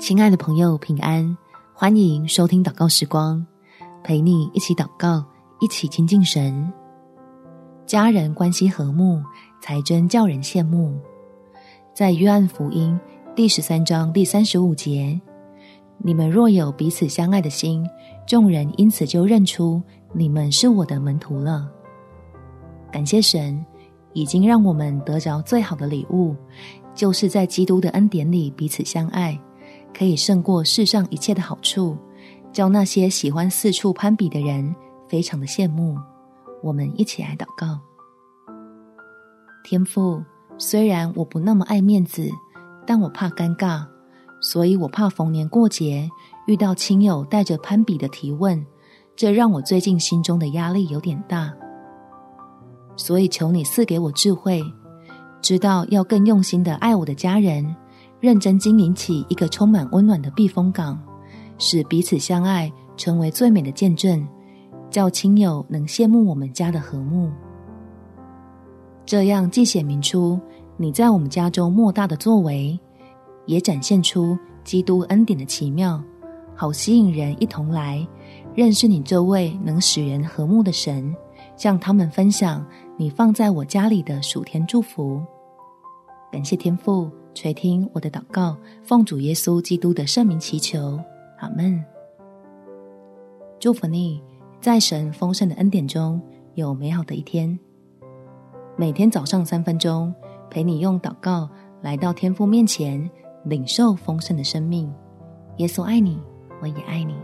亲爱的朋友，平安！欢迎收听祷告时光，陪你一起祷告，一起亲近神。家人关系和睦，才真叫人羡慕。在约翰福音第十三章第三十五节，你们若有彼此相爱的心，众人因此就认出你们是我的门徒了。感谢神，已经让我们得着最好的礼物。就是在基督的恩典里彼此相爱，可以胜过世上一切的好处，叫那些喜欢四处攀比的人非常的羡慕。我们一起来祷告：天父，虽然我不那么爱面子，但我怕尴尬，所以我怕逢年过节遇到亲友带着攀比的提问，这让我最近心中的压力有点大。所以求你赐给我智慧。知道要更用心的爱我的家人，认真经营起一个充满温暖的避风港，使彼此相爱成为最美的见证，叫亲友能羡慕我们家的和睦。这样既显明出你在我们家中莫大的作为，也展现出基督恩典的奇妙，好吸引人一同来认识你这位能使人和睦的神，向他们分享你放在我家里的暑天祝福。感谢天父垂听我的祷告，奉主耶稣基督的圣名祈求，阿门。祝福你，在神丰盛的恩典中有美好的一天。每天早上三分钟，陪你用祷告来到天父面前，领受丰盛的生命。耶稣爱你，我也爱你。